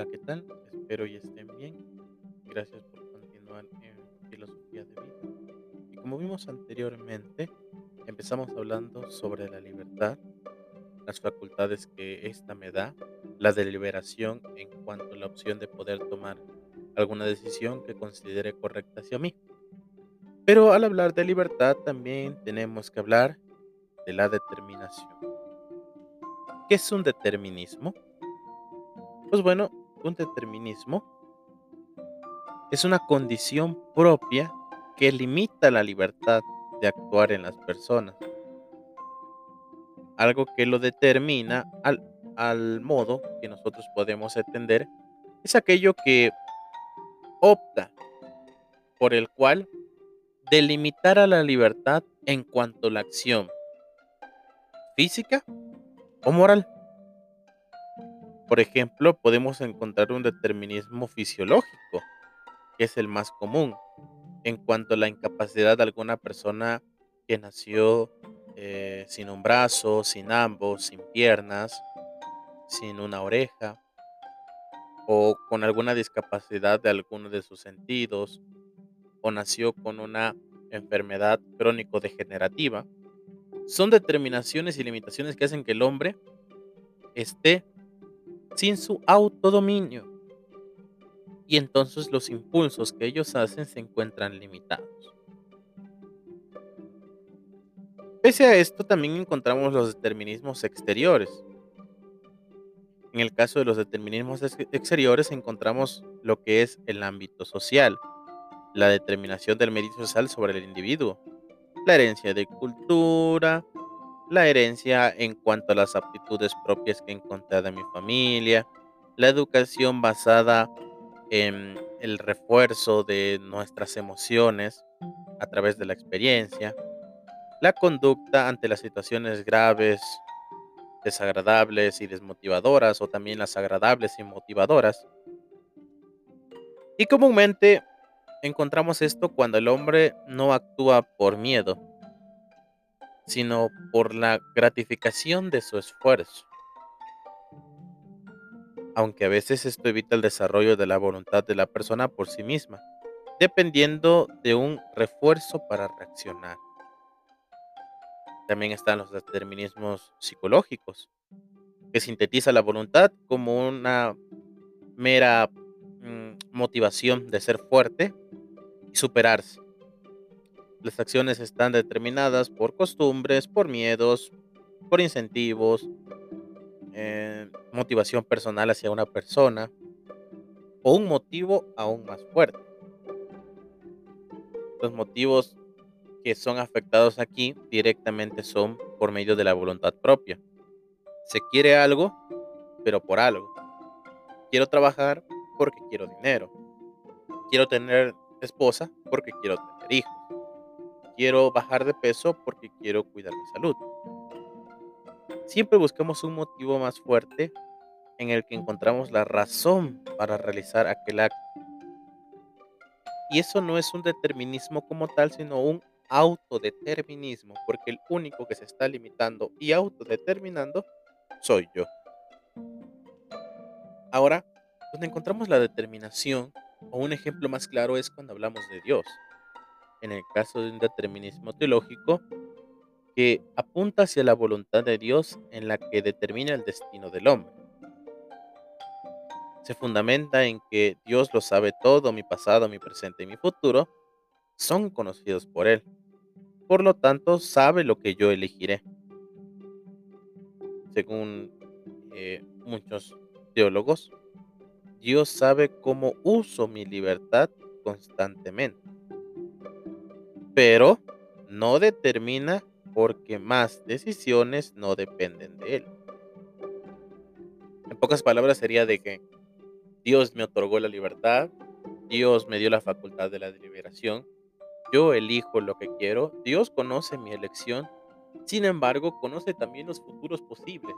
Hola, ¿qué tal? Espero y estén bien. Gracias por continuar en Filosofía de Vida. Y como vimos anteriormente, empezamos hablando sobre la libertad, las facultades que ésta me da, la deliberación en cuanto a la opción de poder tomar alguna decisión que considere correcta hacia mí. Pero al hablar de libertad también tenemos que hablar de la determinación. ¿Qué es un determinismo? Pues bueno, un determinismo es una condición propia que limita la libertad de actuar en las personas. Algo que lo determina al, al modo que nosotros podemos entender es aquello que opta por el cual delimitar a la libertad en cuanto a la acción física o moral. Por ejemplo, podemos encontrar un determinismo fisiológico, que es el más común, en cuanto a la incapacidad de alguna persona que nació eh, sin un brazo, sin ambos, sin piernas, sin una oreja, o con alguna discapacidad de alguno de sus sentidos, o nació con una enfermedad crónico-degenerativa, son determinaciones y limitaciones que hacen que el hombre esté sin su autodominio. Y entonces los impulsos que ellos hacen se encuentran limitados. Pese a esto, también encontramos los determinismos exteriores. En el caso de los determinismos exteriores encontramos lo que es el ámbito social, la determinación del medio social sobre el individuo, la herencia de cultura, la herencia en cuanto a las aptitudes propias que encontré de mi familia, la educación basada en el refuerzo de nuestras emociones a través de la experiencia, la conducta ante las situaciones graves, desagradables y desmotivadoras, o también las agradables y motivadoras. Y comúnmente encontramos esto cuando el hombre no actúa por miedo, sino por la gratificación de su esfuerzo. Aunque a veces esto evita el desarrollo de la voluntad de la persona por sí misma, dependiendo de un refuerzo para reaccionar. También están los determinismos psicológicos, que sintetiza la voluntad como una mera mm, motivación de ser fuerte y superarse las acciones están determinadas por costumbres, por miedos, por incentivos, eh, motivación personal hacia una persona o un motivo aún más fuerte. Los motivos que son afectados aquí directamente son por medio de la voluntad propia. Se quiere algo, pero por algo. Quiero trabajar porque quiero dinero. Quiero tener esposa porque quiero tener hijos quiero bajar de peso porque quiero cuidar mi salud. Siempre buscamos un motivo más fuerte en el que encontramos la razón para realizar aquel acto. Y eso no es un determinismo como tal, sino un autodeterminismo, porque el único que se está limitando y autodeterminando soy yo. Ahora, donde encontramos la determinación, o un ejemplo más claro es cuando hablamos de Dios en el caso de un determinismo teológico, que apunta hacia la voluntad de Dios en la que determina el destino del hombre. Se fundamenta en que Dios lo sabe todo, mi pasado, mi presente y mi futuro son conocidos por Él. Por lo tanto, sabe lo que yo elegiré. Según eh, muchos teólogos, Dios sabe cómo uso mi libertad constantemente pero no determina porque más decisiones no dependen de él. En pocas palabras sería de que Dios me otorgó la libertad, Dios me dio la facultad de la deliberación, yo elijo lo que quiero, Dios conoce mi elección, sin embargo conoce también los futuros posibles.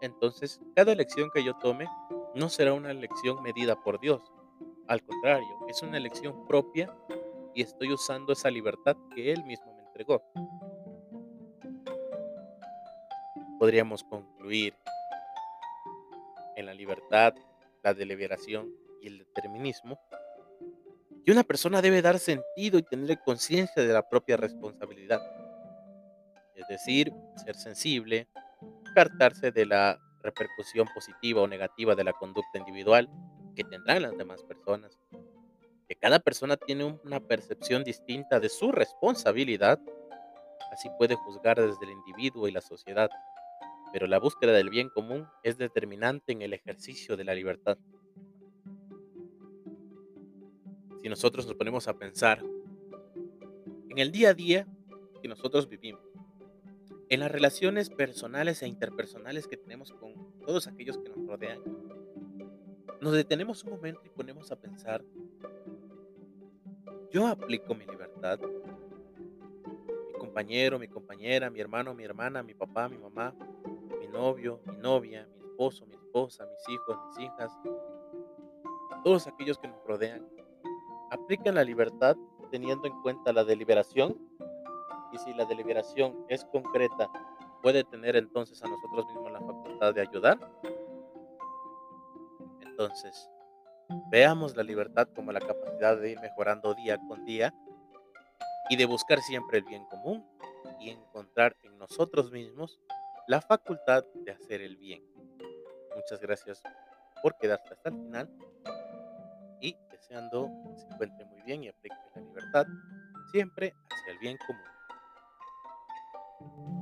Entonces, cada elección que yo tome no será una elección medida por Dios, al contrario, es una elección propia y estoy usando esa libertad que Él mismo me entregó. Podríamos concluir en la libertad la deliberación y el determinismo, y una persona debe dar sentido y tener conciencia de la propia responsabilidad. Es decir, ser sensible, cartarse de la repercusión positiva o negativa de la conducta individual que tendrán las demás personas. Que cada persona tiene una percepción distinta de su responsabilidad, así puede juzgar desde el individuo y la sociedad, pero la búsqueda del bien común es determinante en el ejercicio de la libertad. Si nosotros nos ponemos a pensar en el día a día que nosotros vivimos, en las relaciones personales e interpersonales que tenemos con todos aquellos que nos rodean, nos detenemos un momento y ponemos a pensar, yo aplico mi libertad, mi compañero, mi compañera, mi hermano, mi hermana, mi papá, mi mamá, mi novio, mi novia, mi esposo, mi esposa, mis hijos, mis hijas, todos aquellos que nos rodean, aplican la libertad teniendo en cuenta la deliberación y si la deliberación es concreta, puede tener entonces a nosotros mismos la facultad de ayudar. Entonces, veamos la libertad como la capacidad de ir mejorando día con día y de buscar siempre el bien común y encontrar en nosotros mismos la facultad de hacer el bien. Muchas gracias por quedarse hasta el final y deseando que se encuentre muy bien y aplique la libertad siempre hacia el bien común.